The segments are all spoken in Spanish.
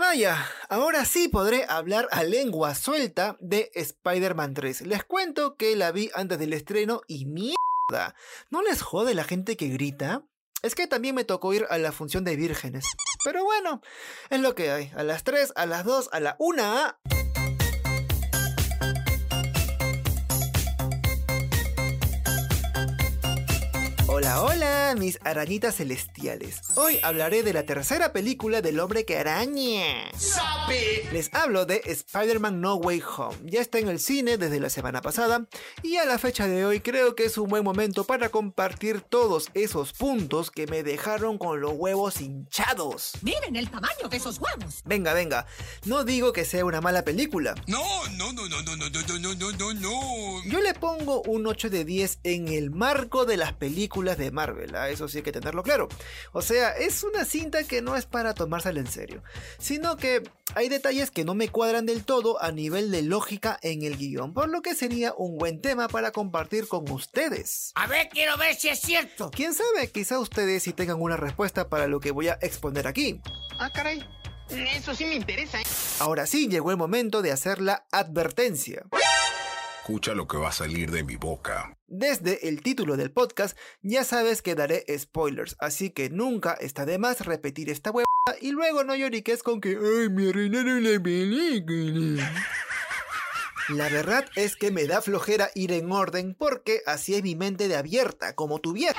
Vaya, ahora sí podré hablar a lengua suelta de Spider-Man 3. Les cuento que la vi antes del estreno y mierda. ¿No les jode la gente que grita? Es que también me tocó ir a la función de vírgenes. Pero bueno, es lo que hay. A las 3, a las 2, a la 1. Hola, mis arañitas celestiales. Hoy hablaré de la tercera película del hombre que araña. Les hablo de Spider-Man No Way Home. Ya está en el cine desde la semana pasada y a la fecha de hoy creo que es un buen momento para compartir todos esos puntos que me dejaron con los huevos hinchados. Miren el tamaño de esos huevos. Venga, venga, no digo que sea una mala película. No, no, no, no, no, no, no, no, no, no, no. Yo le pongo un 8 de 10 en el marco de las películas de Marvel, ¿ah? eso sí hay que tenerlo claro. O sea, es una cinta que no es para tomársela en serio, sino que hay detalles que no me cuadran del todo a nivel de lógica en el guion, por lo que sería un buen tema para compartir con ustedes. A ver, quiero ver si es cierto. Quién sabe, quizá ustedes sí tengan una respuesta para lo que voy a exponer aquí. Ah, caray. Eso sí me interesa. ¿eh? Ahora sí, llegó el momento de hacer la advertencia. Escucha lo que va a salir de mi boca. Desde el título del podcast ya sabes que daré spoilers, así que nunca está de más repetir esta huevada y luego no lloriques con que ¡Ay, me arruinaron la película! La verdad es que me da flojera ir en orden porque así es mi mente de abierta, como tu vieja.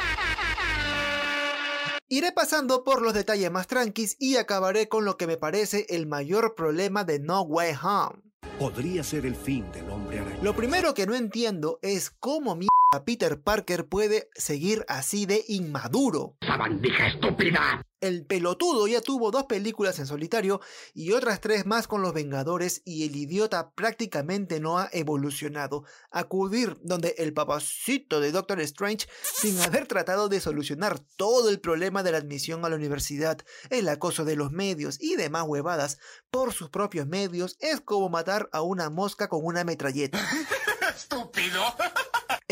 Iré pasando por los detalles más tranquis y acabaré con lo que me parece el mayor problema de No Way Home podría ser el fin del hombre araña. Lo primero que no entiendo es cómo mi Peter Parker puede seguir así de inmaduro. ¡Esa bandija estúpida! El pelotudo ya tuvo dos películas en solitario y otras tres más con los Vengadores y el idiota prácticamente no ha evolucionado. Acudir donde el papacito de Doctor Strange sin haber tratado de solucionar todo el problema de la admisión a la universidad, el acoso de los medios y demás huevadas por sus propios medios es como matar a una mosca con una metralleta. ¡Estúpido!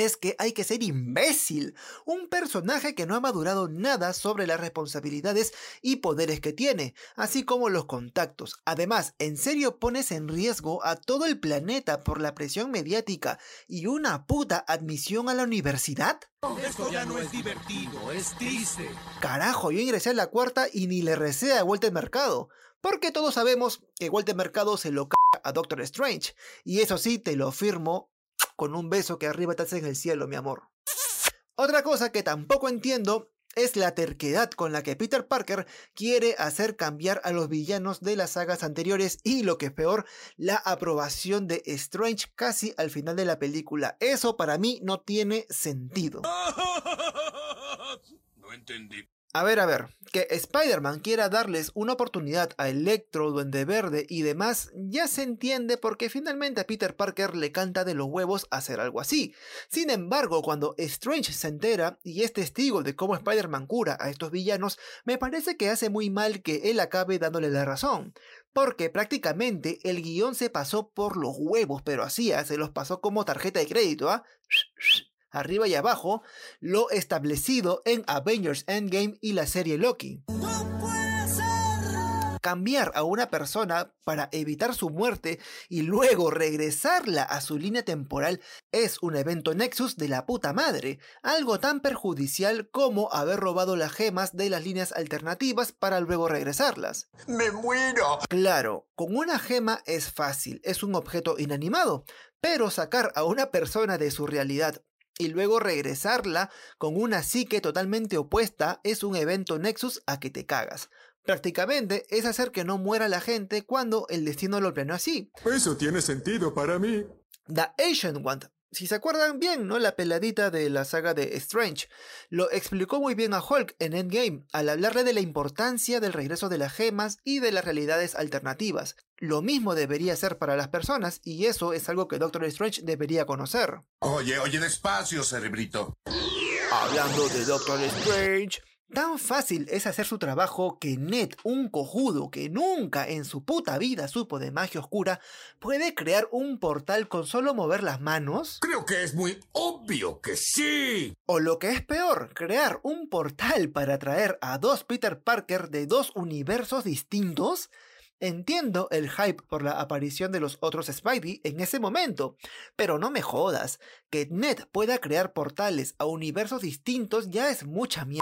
Es que hay que ser imbécil. Un personaje que no ha madurado nada sobre las responsabilidades y poderes que tiene, así como los contactos. Además, ¿en serio pones en riesgo a todo el planeta por la presión mediática y una puta admisión a la universidad? Esto ya no es divertido, es triste. Carajo, yo ingresé a la cuarta y ni le recé a Walter Mercado. Porque todos sabemos que Walter Mercado se lo caga a Doctor Strange. Y eso sí, te lo firmo con un beso que arriba te en el cielo, mi amor. Otra cosa que tampoco entiendo es la terquedad con la que Peter Parker quiere hacer cambiar a los villanos de las sagas anteriores y lo que es peor, la aprobación de Strange casi al final de la película. Eso para mí no tiene sentido. No entendí. A ver, a ver, que Spider-Man quiera darles una oportunidad a Electro, Duende Verde y demás, ya se entiende porque finalmente a Peter Parker le canta de los huevos hacer algo así. Sin embargo, cuando Strange se entera y es testigo de cómo Spider-Man cura a estos villanos, me parece que hace muy mal que él acabe dándole la razón. Porque prácticamente el guion se pasó por los huevos, pero así, ¿ah? se los pasó como tarjeta de crédito, ¿ah? Arriba y abajo, lo establecido en Avengers Endgame y la serie Loki. Cambiar a una persona para evitar su muerte y luego regresarla a su línea temporal es un evento Nexus de la puta madre, algo tan perjudicial como haber robado las gemas de las líneas alternativas para luego regresarlas. ¡Me muero! Claro, con una gema es fácil, es un objeto inanimado, pero sacar a una persona de su realidad y luego regresarla con una psique totalmente opuesta es un evento Nexus a que te cagas. Prácticamente es hacer que no muera la gente cuando el destino lo planeó así. Eso tiene sentido para mí. The Ancient One si se acuerdan bien, ¿no? La peladita de la saga de Strange. Lo explicó muy bien a Hulk en Endgame al hablarle de la importancia del regreso de las gemas y de las realidades alternativas. Lo mismo debería ser para las personas y eso es algo que Doctor Strange debería conocer. Oye, oye, despacio, cerebrito. Hablando de Doctor Strange, Tan fácil es hacer su trabajo que Ned, un cojudo que nunca en su puta vida supo de magia oscura, puede crear un portal con solo mover las manos. Creo que es muy obvio que sí. O lo que es peor, crear un portal para traer a dos Peter Parker de dos universos distintos. Entiendo el hype por la aparición de los otros Spidey en ese momento, pero no me jodas, que Ned pueda crear portales a universos distintos ya es mucha mierda.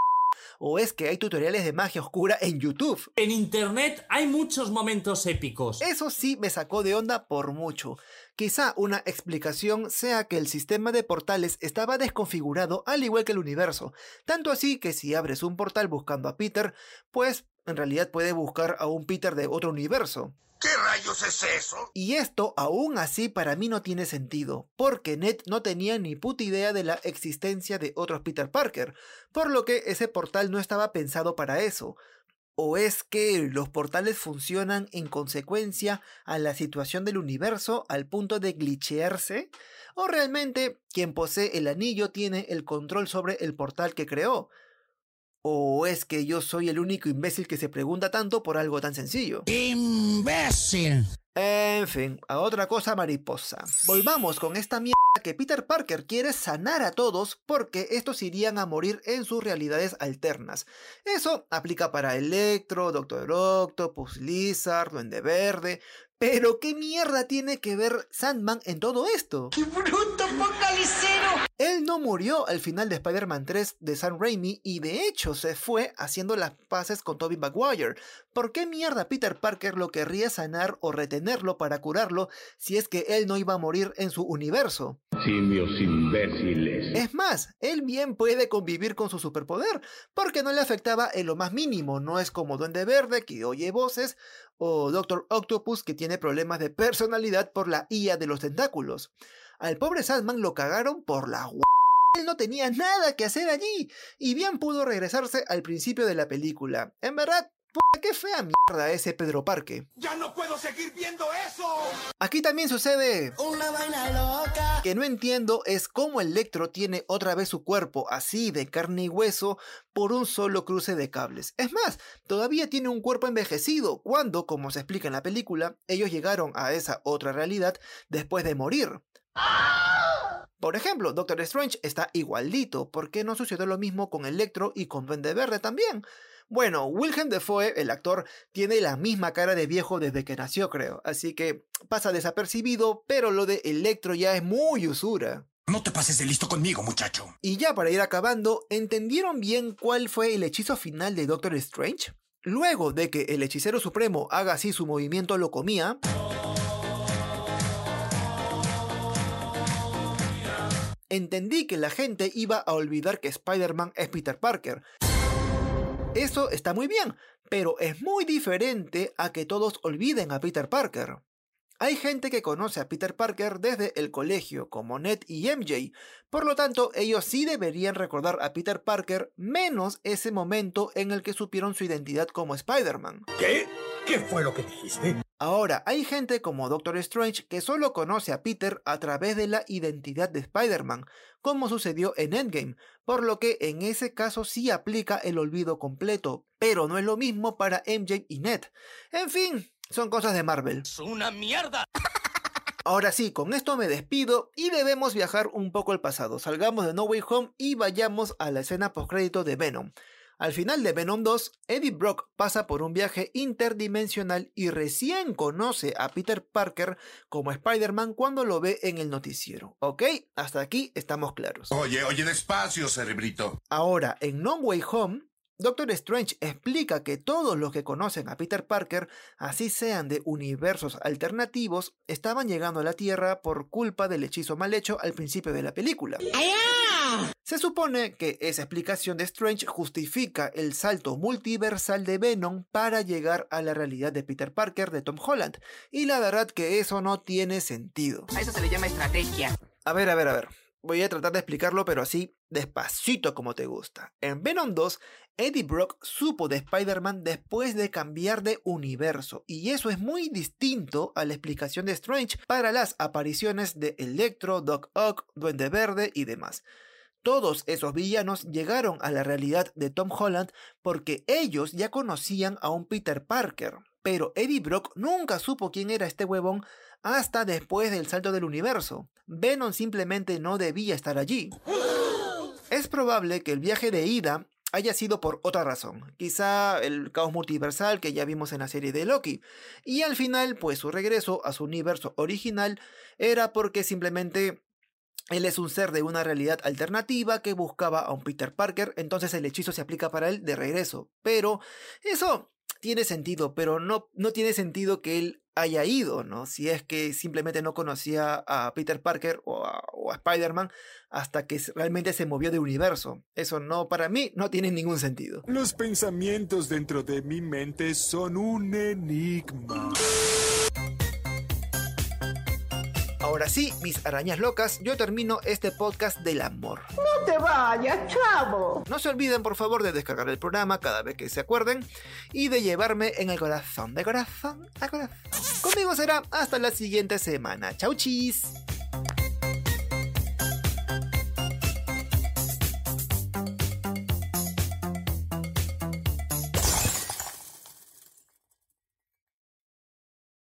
¿O es que hay tutoriales de magia oscura en YouTube? En internet hay muchos momentos épicos. Eso sí me sacó de onda por mucho. Quizá una explicación sea que el sistema de portales estaba desconfigurado al igual que el universo, tanto así que si abres un portal buscando a Peter, pues en realidad puede buscar a un Peter de otro universo. ¿Qué rayos es eso? Y esto aún así para mí no tiene sentido, porque Ned no tenía ni puta idea de la existencia de otros Peter Parker, por lo que ese portal no estaba pensado para eso. ¿O es que los portales funcionan en consecuencia a la situación del universo al punto de glitchearse? ¿O realmente quien posee el anillo tiene el control sobre el portal que creó? ¿O es que yo soy el único imbécil que se pregunta tanto por algo tan sencillo? ¡Imbécil! En fin, a otra cosa mariposa. Volvamos con esta mierda que Peter Parker quiere sanar a todos porque estos irían a morir en sus realidades alternas. Eso aplica para Electro, Doctor Octopus, Lizard, Duende Verde. Pero ¿qué mierda tiene que ver Sandman en todo esto? ¡Qué bruto focalicero! Él no murió al final de Spider-Man 3 de Sam Raimi y de hecho se fue haciendo las paces con Tobey Maguire. ¿Por qué mierda Peter Parker lo querría sanar o retenerlo para curarlo si es que él no iba a morir en su universo? Simios imbéciles. Es más, él bien puede convivir con su superpoder, porque no le afectaba en lo más mínimo, no es como Duende Verde que oye voces, o Doctor Octopus que tiene problemas de personalidad por la IA de los tentáculos. Al pobre Sandman lo cagaron por la Él no tenía nada que hacer allí, y bien pudo regresarse al principio de la película. En verdad, puta, qué fea mierda ese Pedro Parque. ¡Ya no puedo seguir viendo eso! Aquí también sucede Una vaina loca. que no entiendo es cómo Electro tiene otra vez su cuerpo así de carne y hueso por un solo cruce de cables. Es más, todavía tiene un cuerpo envejecido cuando, como se explica en la película, ellos llegaron a esa otra realidad después de morir. Por ejemplo, Doctor Strange está igualito, ¿por qué no sucedió lo mismo con Electro y con Duende Verde también? Bueno, Wilhelm Defoe, el actor, tiene la misma cara de viejo desde que nació, creo, así que pasa desapercibido, pero lo de Electro ya es muy usura. No te pases de listo conmigo, muchacho. Y ya para ir acabando, ¿entendieron bien cuál fue el hechizo final de Doctor Strange? Luego de que el hechicero supremo haga así su movimiento lo comía, entendí que la gente iba a olvidar que Spider-Man es Peter Parker. Eso está muy bien, pero es muy diferente a que todos olviden a Peter Parker. Hay gente que conoce a Peter Parker desde el colegio, como Ned y MJ, por lo tanto ellos sí deberían recordar a Peter Parker menos ese momento en el que supieron su identidad como Spider-Man. ¿Qué? ¿Qué fue lo que dijiste? Ahora, hay gente como Doctor Strange que solo conoce a Peter a través de la identidad de Spider-Man, como sucedió en Endgame, por lo que en ese caso sí aplica el olvido completo, pero no es lo mismo para MJ y Ned. En fin, son cosas de Marvel. Es una mierda. Ahora sí, con esto me despido y debemos viajar un poco al pasado. Salgamos de No Way Home y vayamos a la escena postcrédito de Venom. Al final de Venom 2, Eddie Brock pasa por un viaje interdimensional y recién conoce a Peter Parker como Spider-Man cuando lo ve en el noticiero. ¿Ok? Hasta aquí estamos claros. Oye, oye, despacio, cerebrito. Ahora, en No Way Home, Doctor Strange explica que todos los que conocen a Peter Parker, así sean de universos alternativos, estaban llegando a la Tierra por culpa del hechizo mal hecho al principio de la película. Se supone que esa explicación de Strange justifica el salto multiversal de Venom para llegar a la realidad de Peter Parker de Tom Holland, y la verdad que eso no tiene sentido. A eso se le llama estrategia. A ver, a ver, a ver. Voy a tratar de explicarlo, pero así, despacito como te gusta. En Venom 2, Eddie Brock supo de Spider-Man después de cambiar de universo, y eso es muy distinto a la explicación de Strange para las apariciones de Electro, Doc Ock, Duende Verde y demás. Todos esos villanos llegaron a la realidad de Tom Holland porque ellos ya conocían a un Peter Parker, pero Eddie Brock nunca supo quién era este huevón hasta después del salto del universo. Venom simplemente no debía estar allí. Es probable que el viaje de ida haya sido por otra razón, quizá el caos multiversal que ya vimos en la serie de Loki, y al final pues su regreso a su universo original era porque simplemente él es un ser de una realidad alternativa que buscaba a un Peter Parker, entonces el hechizo se aplica para él de regreso, pero eso tiene sentido, pero no, no tiene sentido que él haya ido, ¿no? Si es que simplemente no conocía a Peter Parker o a, a Spider-Man hasta que realmente se movió de universo. Eso no, para mí, no tiene ningún sentido. Los pensamientos dentro de mi mente son un enigma. Ahora sí, mis arañas locas, yo termino este podcast del amor. No te vayas, chavo. No se olviden, por favor, de descargar el programa cada vez que se acuerden y de llevarme en el corazón, de corazón a corazón. Conmigo será hasta la siguiente semana. Chau chis.